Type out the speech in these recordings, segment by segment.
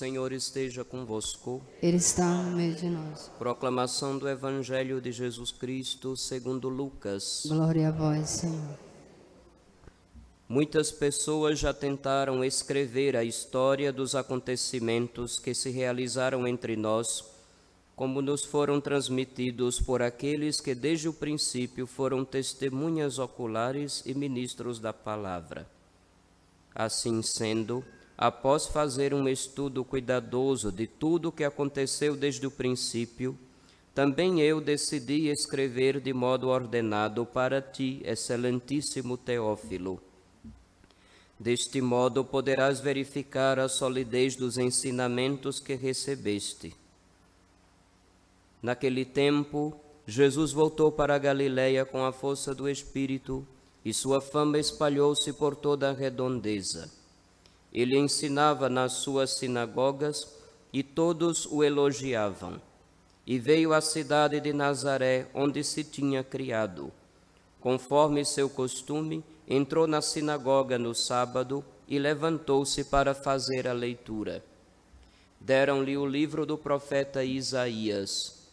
Senhor esteja convosco. Ele está no meio de nós. Proclamação do Evangelho de Jesus Cristo segundo Lucas. Glória a vós, Senhor. Muitas pessoas já tentaram escrever a história dos acontecimentos que se realizaram entre nós, como nos foram transmitidos por aqueles que desde o princípio foram testemunhas oculares e ministros da palavra. Assim sendo, após fazer um estudo cuidadoso de tudo o que aconteceu desde o princípio, também eu decidi escrever de modo ordenado para ti, excelentíssimo Teófilo. Deste modo poderás verificar a solidez dos ensinamentos que recebeste. Naquele tempo, Jesus voltou para a Galiléia com a força do Espírito, e sua fama espalhou-se por toda a redondeza. Ele ensinava nas suas sinagogas e todos o elogiavam. E veio à cidade de Nazaré, onde se tinha criado. Conforme seu costume, entrou na sinagoga no sábado e levantou-se para fazer a leitura. Deram-lhe o livro do profeta Isaías.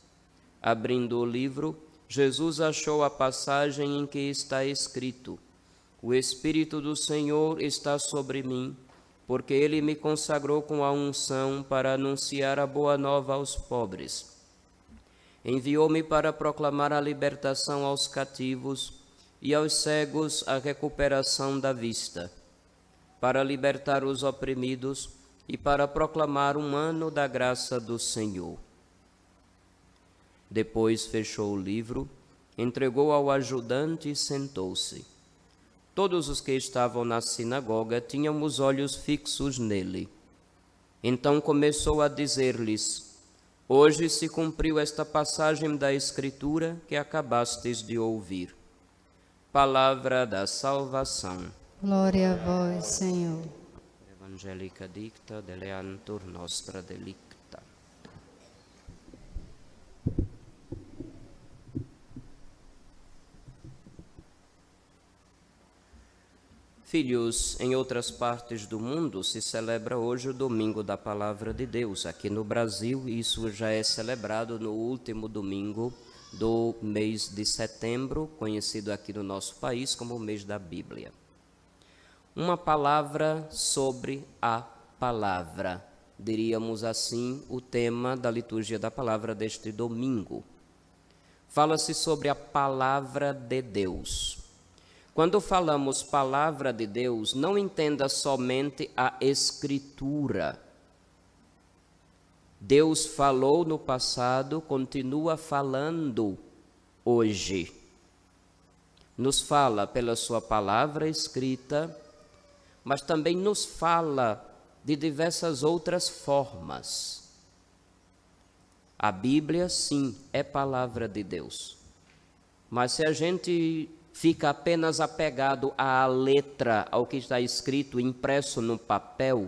Abrindo o livro, Jesus achou a passagem em que está escrito: O Espírito do Senhor está sobre mim porque ele me consagrou com a unção para anunciar a boa nova aos pobres. Enviou-me para proclamar a libertação aos cativos e aos cegos a recuperação da vista, para libertar os oprimidos e para proclamar um ano da graça do Senhor. Depois fechou o livro, entregou ao ajudante e sentou-se. Todos os que estavam na sinagoga tinham os olhos fixos nele. Então começou a dizer-lhes: Hoje se cumpriu esta passagem da Escritura que acabastes de ouvir. Palavra da salvação. Glória a vós, Senhor. Evangelica dicta deleantur nostra delicta. Filhos, em outras partes do mundo se celebra hoje o Domingo da Palavra de Deus. Aqui no Brasil, isso já é celebrado no último domingo do mês de setembro, conhecido aqui no nosso país como o mês da Bíblia. Uma palavra sobre a palavra, diríamos assim, o tema da liturgia da palavra deste domingo. Fala-se sobre a palavra de Deus. Quando falamos palavra de Deus, não entenda somente a Escritura. Deus falou no passado, continua falando hoje. Nos fala pela Sua palavra escrita, mas também nos fala de diversas outras formas. A Bíblia, sim, é palavra de Deus. Mas se a gente fica apenas apegado à letra, ao que está escrito, impresso no papel,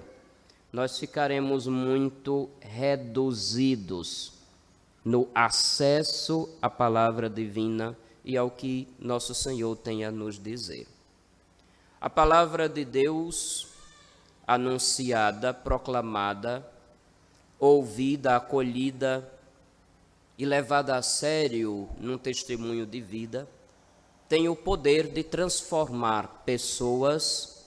nós ficaremos muito reduzidos no acesso à palavra divina e ao que nosso Senhor tem a nos dizer. A palavra de Deus anunciada, proclamada, ouvida, acolhida e levada a sério num testemunho de vida, tem o poder de transformar pessoas,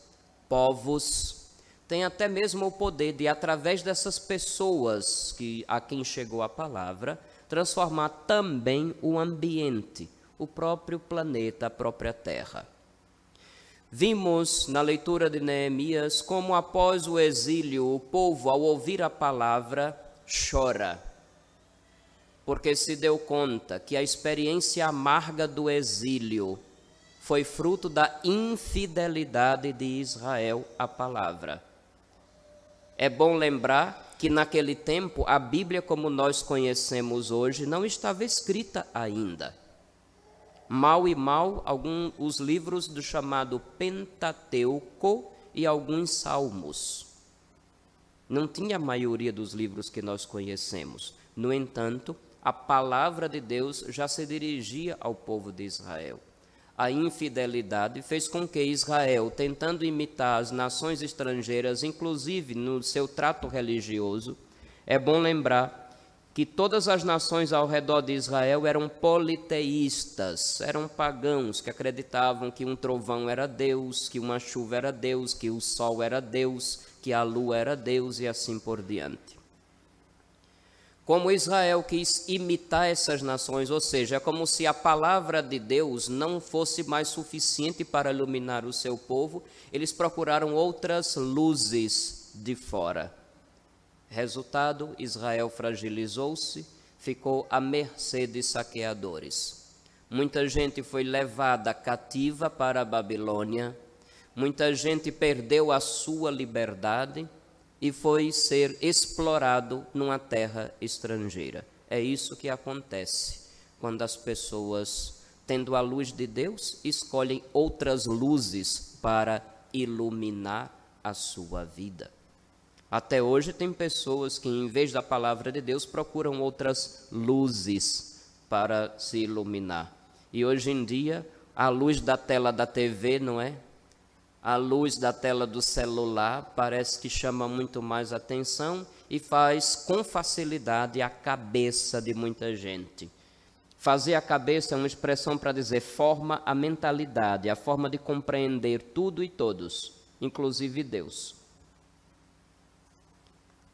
povos, tem até mesmo o poder de, através dessas pessoas que a quem chegou a palavra, transformar também o ambiente, o próprio planeta, a própria Terra. Vimos na leitura de Neemias como, após o exílio, o povo, ao ouvir a palavra, chora porque se deu conta que a experiência amarga do exílio foi fruto da infidelidade de Israel à palavra. É bom lembrar que naquele tempo a Bíblia, como nós conhecemos hoje, não estava escrita ainda. Mal e mal, alguns os livros do chamado Pentateuco e alguns salmos. Não tinha a maioria dos livros que nós conhecemos. No entanto, a palavra de Deus já se dirigia ao povo de Israel. a infidelidade fez com que Israel, tentando imitar as nações estrangeiras, inclusive no seu trato religioso, é bom lembrar que todas as nações ao redor de Israel eram politeístas, eram pagãos que acreditavam que um trovão era Deus, que uma chuva era Deus, que o sol era Deus, que a lua era Deus e assim por diante. Como Israel quis imitar essas nações, ou seja, é como se a palavra de Deus não fosse mais suficiente para iluminar o seu povo, eles procuraram outras luzes de fora Resultado: Israel fragilizou-se, ficou à mercê de saqueadores. Muita gente foi levada cativa para a Babilônia, muita gente perdeu a sua liberdade e foi ser explorado numa terra estrangeira. É isso que acontece quando as pessoas, tendo a luz de Deus, escolhem outras luzes para iluminar a sua vida. Até hoje tem pessoas que, em vez da palavra de Deus, procuram outras luzes para se iluminar. E hoje em dia, a luz da tela da TV, não é? A luz da tela do celular parece que chama muito mais atenção e faz com facilidade a cabeça de muita gente. Fazer a cabeça é uma expressão para dizer forma a mentalidade, a forma de compreender tudo e todos, inclusive Deus.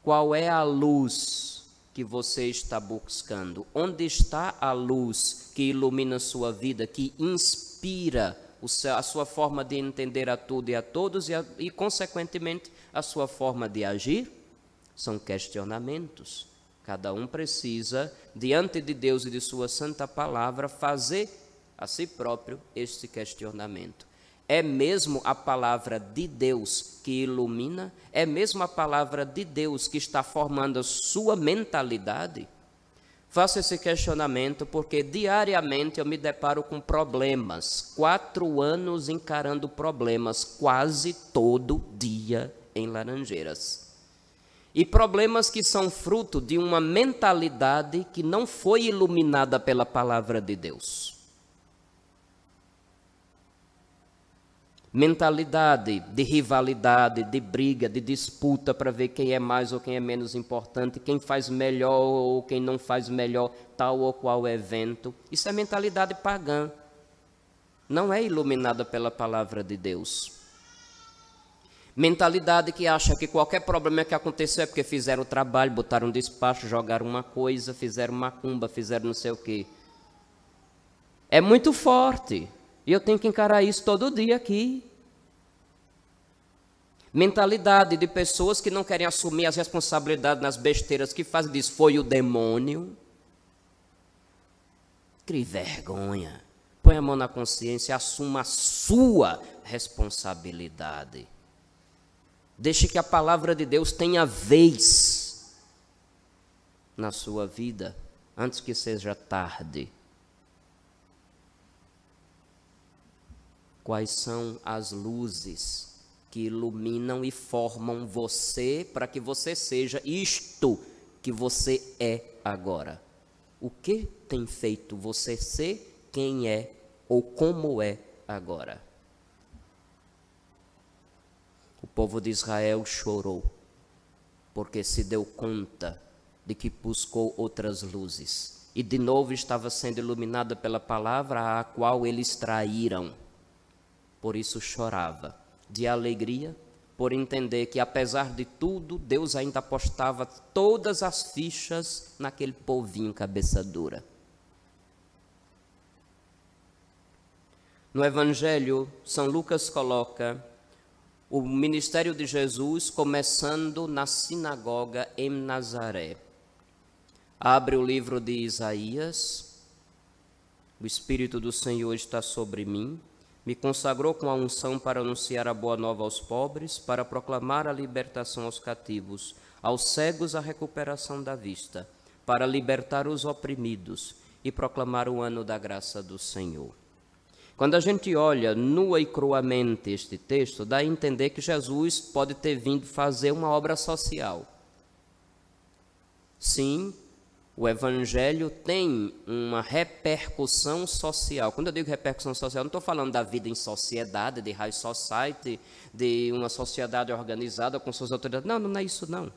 Qual é a luz que você está buscando? Onde está a luz que ilumina sua vida, que inspira a sua forma de entender a tudo e a todos e, a, e, consequentemente, a sua forma de agir? São questionamentos. Cada um precisa, diante de Deus e de Sua Santa Palavra, fazer a si próprio este questionamento. É mesmo a palavra de Deus que ilumina? É mesmo a palavra de Deus que está formando a sua mentalidade? Faço esse questionamento porque diariamente eu me deparo com problemas. Quatro anos encarando problemas quase todo dia em Laranjeiras. E problemas que são fruto de uma mentalidade que não foi iluminada pela palavra de Deus. Mentalidade de rivalidade, de briga, de disputa para ver quem é mais ou quem é menos importante, quem faz melhor ou quem não faz melhor tal ou qual evento. Isso é mentalidade pagã. Não é iluminada pela palavra de Deus. Mentalidade que acha que qualquer problema que aconteceu é porque fizeram o trabalho, botaram um despacho, jogaram uma coisa, fizeram uma cumba, fizeram não sei o quê. É muito forte. E eu tenho que encarar isso todo dia aqui. Mentalidade de pessoas que não querem assumir as responsabilidades nas besteiras que fazem, diz, foi o demônio. Crie vergonha. Põe a mão na consciência assuma a sua responsabilidade. Deixe que a palavra de Deus tenha vez na sua vida, antes que seja tarde. quais são as luzes que iluminam e formam você para que você seja isto que você é agora. O que tem feito você ser quem é ou como é agora? O povo de Israel chorou porque se deu conta de que buscou outras luzes e de novo estava sendo iluminada pela palavra a qual eles traíram por isso chorava, de alegria, por entender que apesar de tudo, Deus ainda apostava todas as fichas naquele povinho cabeça dura. No Evangelho, São Lucas coloca o ministério de Jesus começando na sinagoga em Nazaré. Abre o livro de Isaías. O Espírito do Senhor está sobre mim, me consagrou com a unção para anunciar a boa nova aos pobres, para proclamar a libertação aos cativos, aos cegos a recuperação da vista, para libertar os oprimidos e proclamar o ano da graça do Senhor. Quando a gente olha nua e cruamente este texto, dá a entender que Jesus pode ter vindo fazer uma obra social. Sim, o evangelho tem uma repercussão social. Quando eu digo repercussão social, não estou falando da vida em sociedade, de high society, de uma sociedade organizada com suas autoridades. Não, não é isso não.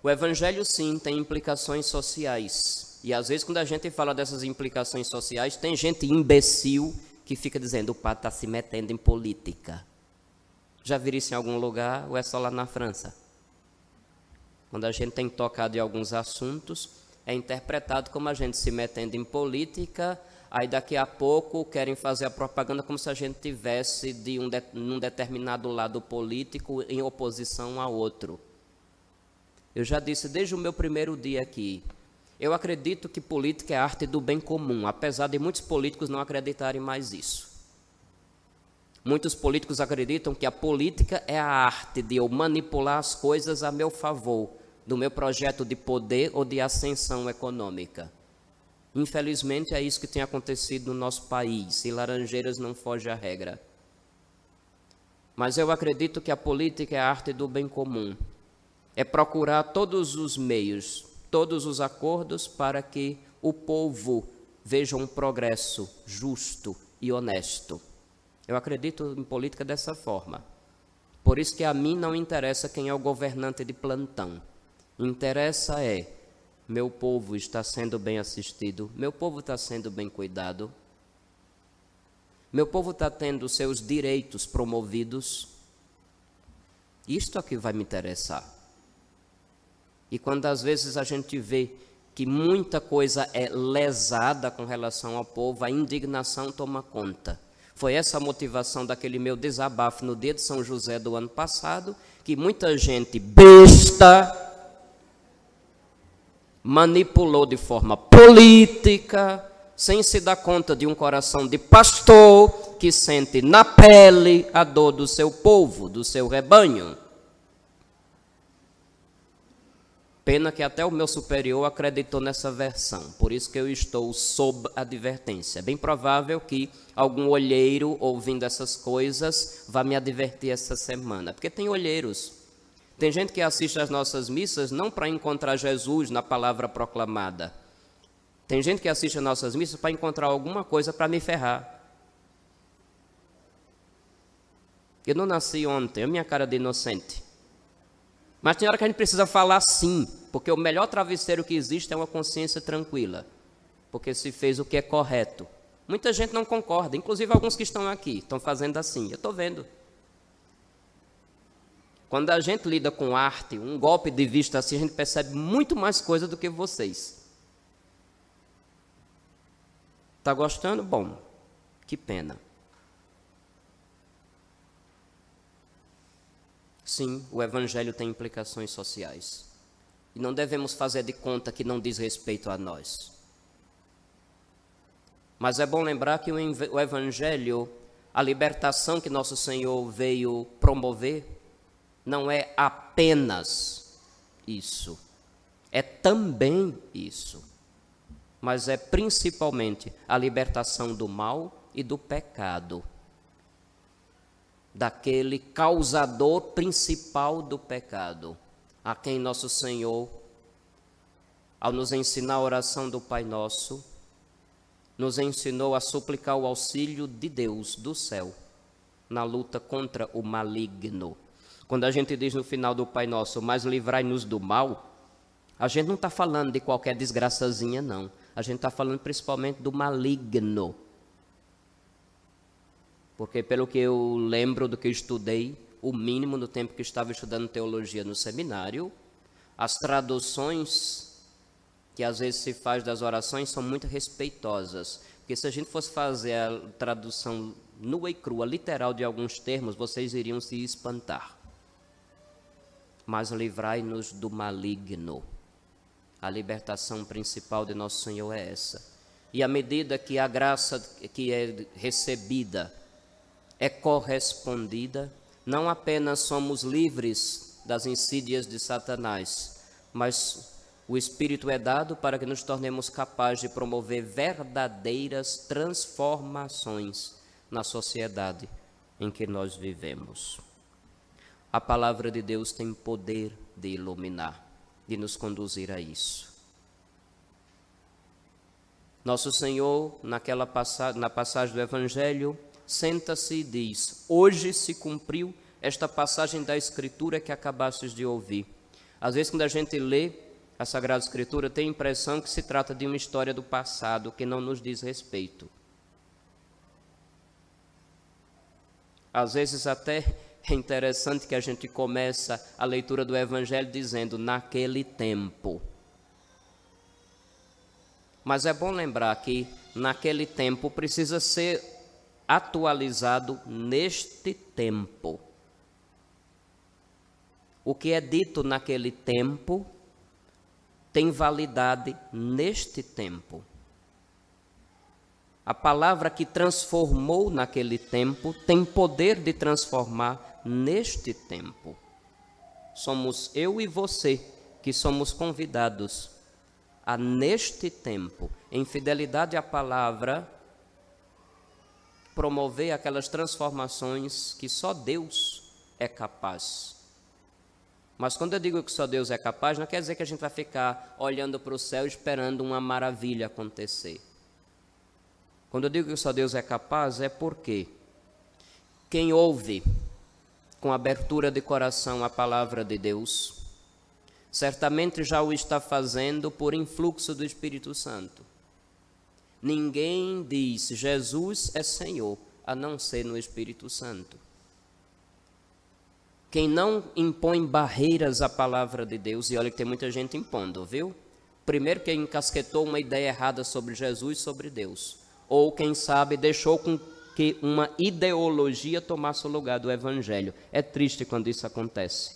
O evangelho sim tem implicações sociais. E às vezes quando a gente fala dessas implicações sociais, tem gente imbecil que fica dizendo o padre está se metendo em política. Já viram isso em algum lugar ou é só lá na França? Quando a gente tem tocado em alguns assuntos, é interpretado como a gente se metendo em política, aí daqui a pouco querem fazer a propaganda como se a gente tivesse de um, de, um determinado lado político em oposição a outro. Eu já disse desde o meu primeiro dia aqui, eu acredito que política é arte do bem comum, apesar de muitos políticos não acreditarem mais isso. Muitos políticos acreditam que a política é a arte de eu manipular as coisas a meu favor, do meu projeto de poder ou de ascensão econômica. Infelizmente é isso que tem acontecido no nosso país, e Laranjeiras não foge à regra. Mas eu acredito que a política é a arte do bem comum. É procurar todos os meios, todos os acordos para que o povo veja um progresso justo e honesto. Eu acredito em política dessa forma. Por isso que a mim não interessa quem é o governante de plantão. Interessa é meu povo está sendo bem assistido, meu povo está sendo bem cuidado, meu povo está tendo seus direitos promovidos. Isto é que vai me interessar. E quando às vezes a gente vê que muita coisa é lesada com relação ao povo, a indignação toma conta. Foi essa a motivação daquele meu desabafo no dia de São José do ano passado, que muita gente besta manipulou de forma política, sem se dar conta de um coração de pastor que sente na pele a dor do seu povo, do seu rebanho. Pena que até o meu superior acreditou nessa versão, por isso que eu estou sob advertência. É bem provável que algum olheiro ouvindo essas coisas vá me advertir essa semana, porque tem olheiros. Tem gente que assiste às nossas missas não para encontrar Jesus na palavra proclamada. Tem gente que assiste às nossas missas para encontrar alguma coisa para me ferrar. Eu não nasci ontem, a minha cara de inocente. Mas tem hora que a gente precisa falar sim, porque o melhor travesseiro que existe é uma consciência tranquila, porque se fez o que é correto. Muita gente não concorda, inclusive alguns que estão aqui, estão fazendo assim. Eu estou vendo. Quando a gente lida com arte, um golpe de vista assim, a gente percebe muito mais coisa do que vocês. Está gostando? Bom, que pena. Sim, o Evangelho tem implicações sociais. E não devemos fazer de conta que não diz respeito a nós. Mas é bom lembrar que o Evangelho, a libertação que nosso Senhor veio promover, não é apenas isso, é também isso, mas é principalmente a libertação do mal e do pecado daquele causador principal do pecado, a quem nosso Senhor, ao nos ensinar a oração do Pai Nosso, nos ensinou a suplicar o auxílio de Deus do céu na luta contra o maligno. Quando a gente diz no final do Pai Nosso, mas livrai-nos do mal, a gente não está falando de qualquer desgraçazinha, não. A gente está falando principalmente do maligno porque pelo que eu lembro do que eu estudei, o mínimo no tempo que estava estudando teologia no seminário, as traduções que às vezes se faz das orações são muito respeitosas. Porque se a gente fosse fazer a tradução nua e crua, literal de alguns termos, vocês iriam se espantar. Mas livrai-nos do maligno. A libertação principal de nosso Senhor é essa. E à medida que a graça que é recebida é correspondida, não apenas somos livres das insídias de Satanás, mas o Espírito é dado para que nos tornemos capazes de promover verdadeiras transformações na sociedade em que nós vivemos. A palavra de Deus tem poder de iluminar. de nos conduzir a isso. Nosso Senhor, naquela passagem, na passagem do Evangelho, senta-se e diz: Hoje se cumpriu esta passagem da Escritura que acabastes de ouvir. Às vezes, quando a gente lê a Sagrada Escritura, tem a impressão que se trata de uma história do passado que não nos diz respeito. Às vezes, até é interessante que a gente começa a leitura do Evangelho dizendo naquele tempo. Mas é bom lembrar que naquele tempo precisa ser atualizado neste tempo. O que é dito naquele tempo tem validade neste tempo. A palavra que transformou naquele tempo tem poder de transformar neste tempo. Somos eu e você que somos convidados a, neste tempo, em fidelidade à palavra, promover aquelas transformações que só Deus é capaz. Mas quando eu digo que só Deus é capaz, não quer dizer que a gente vai ficar olhando para o céu esperando uma maravilha acontecer. Quando eu digo que só Deus é capaz, é porque quem ouve com abertura de coração a palavra de Deus, certamente já o está fazendo por influxo do Espírito Santo. Ninguém diz Jesus é Senhor a não ser no Espírito Santo. Quem não impõe barreiras à palavra de Deus, e olha que tem muita gente impondo, viu? Primeiro, quem encasquetou uma ideia errada sobre Jesus, sobre Deus ou quem sabe deixou com que uma ideologia tomasse o lugar do evangelho. É triste quando isso acontece.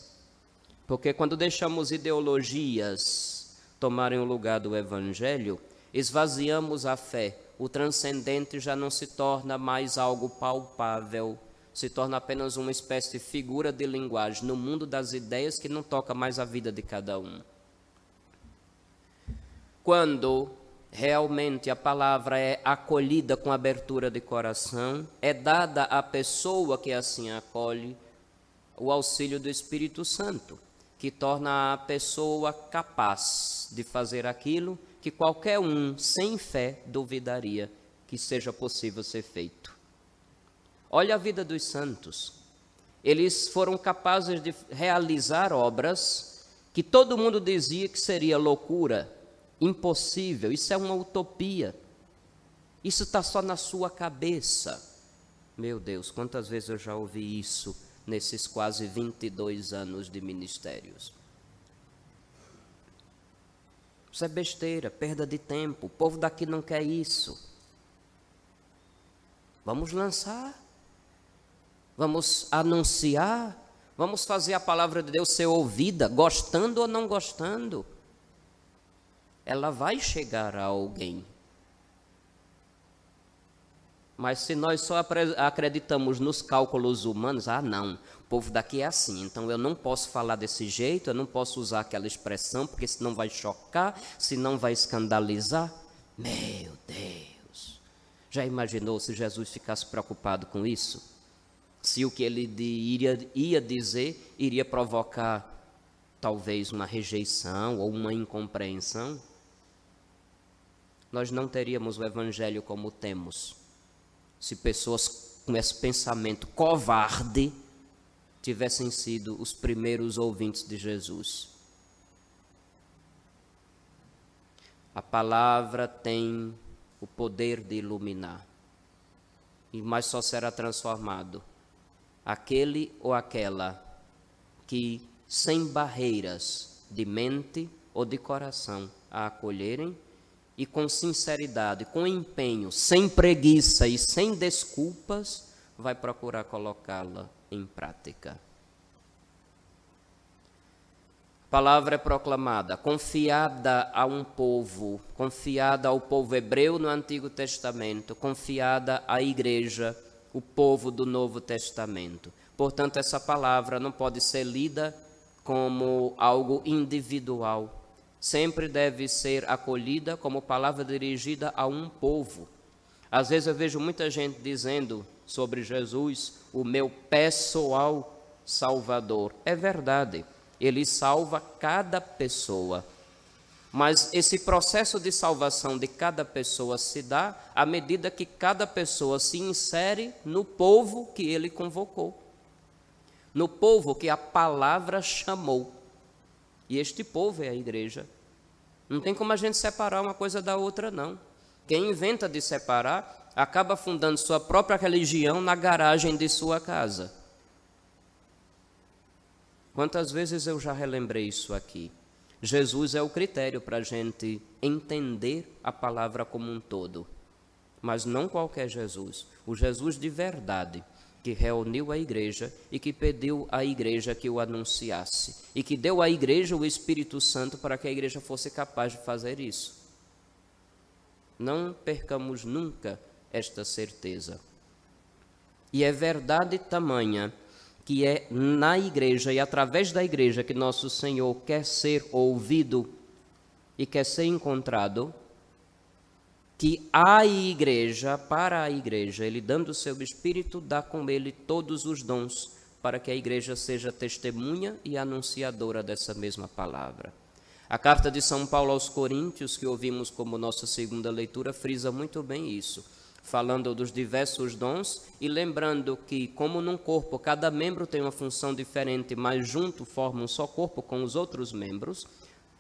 Porque quando deixamos ideologias tomarem o lugar do evangelho, esvaziamos a fé. O transcendente já não se torna mais algo palpável, se torna apenas uma espécie de figura de linguagem no mundo das ideias que não toca mais a vida de cada um. Quando realmente a palavra é acolhida com abertura de coração, é dada à pessoa que assim acolhe o auxílio do Espírito Santo, que torna a pessoa capaz de fazer aquilo que qualquer um sem fé duvidaria que seja possível ser feito. Olha a vida dos santos. Eles foram capazes de realizar obras que todo mundo dizia que seria loucura, impossível, isso é uma utopia. Isso está só na sua cabeça. Meu Deus, quantas vezes eu já ouvi isso nesses quase 22 anos de ministérios. Isso é besteira, perda de tempo. O povo daqui não quer isso. Vamos lançar. Vamos anunciar. Vamos fazer a palavra de Deus ser ouvida, gostando ou não gostando ela vai chegar a alguém. Mas se nós só acreditamos nos cálculos humanos, ah, não, o povo daqui é assim, então eu não posso falar desse jeito, eu não posso usar aquela expressão, porque senão vai chocar, senão vai escandalizar. Meu Deus! Já imaginou se Jesus ficasse preocupado com isso? Se o que ele iria, ia dizer iria provocar talvez uma rejeição ou uma incompreensão? nós não teríamos o Evangelho como temos se pessoas com esse pensamento covarde tivessem sido os primeiros ouvintes de Jesus. A palavra tem o poder de iluminar, e mas só será transformado aquele ou aquela que, sem barreiras de mente ou de coração, a acolherem e com sinceridade, com empenho, sem preguiça e sem desculpas, vai procurar colocá-la em prática. A palavra é proclamada, confiada a um povo, confiada ao povo hebreu no Antigo Testamento, confiada à igreja, o povo do Novo Testamento. Portanto, essa palavra não pode ser lida como algo individual, sempre deve ser acolhida como palavra dirigida a um povo. Às vezes eu vejo muita gente dizendo sobre Jesus, o meu pessoal Salvador. É verdade, ele salva cada pessoa. Mas esse processo de salvação de cada pessoa se dá à medida que cada pessoa se insere no povo que ele convocou, no povo que a palavra chamou. E este povo é a igreja. Não tem como a gente separar uma coisa da outra, não. Quem inventa de separar acaba fundando sua própria religião na garagem de sua casa. Quantas vezes eu já relembrei isso aqui? Jesus é o critério para a gente entender a palavra como um todo. Mas não qualquer Jesus, o Jesus de verdade, que reuniu a igreja e que pediu à igreja que o anunciasse, e que deu à igreja o Espírito Santo para que a igreja fosse capaz de fazer isso. Não percamos nunca esta certeza. E é verdade tamanha que é na igreja e através da igreja que nosso Senhor quer ser ouvido e quer ser encontrado, que a igreja, para a igreja, ele dando o seu espírito, dá com ele todos os dons para que a igreja seja testemunha e anunciadora dessa mesma palavra. A carta de São Paulo aos Coríntios, que ouvimos como nossa segunda leitura, frisa muito bem isso falando dos diversos dons e lembrando que, como num corpo cada membro tem uma função diferente, mas junto forma um só corpo com os outros membros,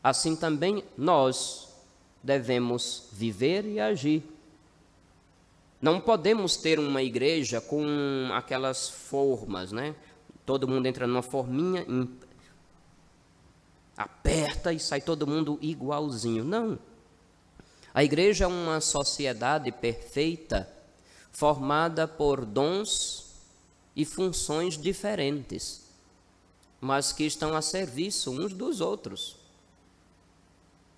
assim também nós devemos viver e agir. Não podemos ter uma igreja com aquelas formas, né? Todo mundo entra numa forminha, aperta e sai todo mundo igualzinho. Não. A igreja é uma sociedade perfeita, formada por dons e funções diferentes, mas que estão a serviço uns dos outros.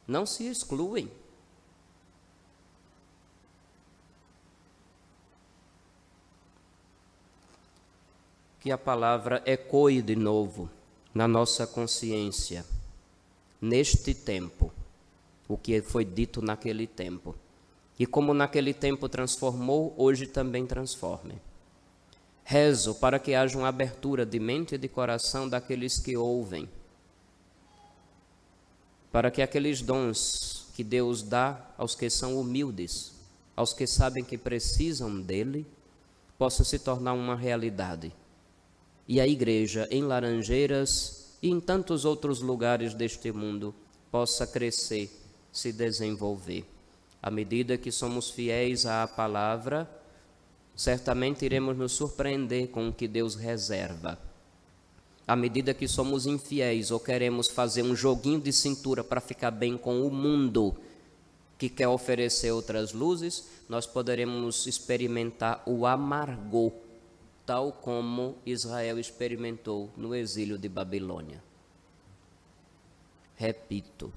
Não se excluem. Que a palavra ecoe de novo na nossa consciência, neste tempo o que foi dito naquele tempo. E como naquele tempo transformou, hoje também transforme. Rezo para que haja uma abertura de mente e de coração daqueles que ouvem, para que aqueles dons que Deus dá aos que são humildes, aos que sabem que precisam dele, possam se tornar uma realidade. E a igreja em Laranjeiras e em tantos outros lugares deste mundo possa crescer se desenvolver. À medida que somos fiéis à palavra, certamente iremos nos surpreender com o que Deus reserva. À medida que somos infiéis ou queremos fazer um joguinho de cintura para ficar bem com o mundo que quer oferecer outras luzes, nós poderemos experimentar o amargor, tal como Israel experimentou no exílio de Babilônia. Repito,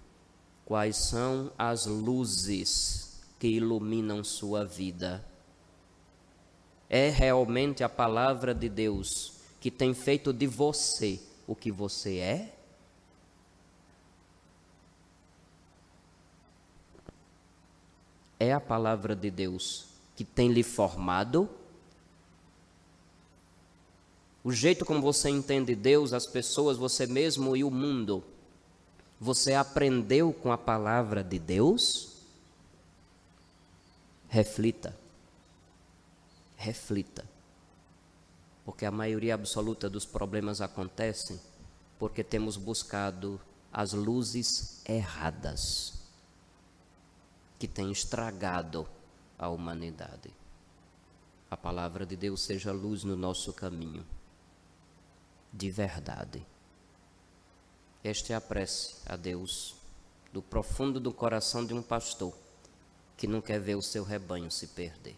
Quais são as luzes que iluminam sua vida? É realmente a palavra de Deus que tem feito de você o que você é? É a palavra de Deus que tem lhe formado? O jeito como você entende Deus, as pessoas, você mesmo e o mundo você aprendeu com a palavra de Deus? Reflita. Reflita. Porque a maioria absoluta dos problemas acontecem porque temos buscado as luzes erradas que têm estragado a humanidade. A palavra de Deus seja luz no nosso caminho, de verdade. Esta é a prece a Deus do profundo do coração de um pastor que não quer ver o seu rebanho se perder.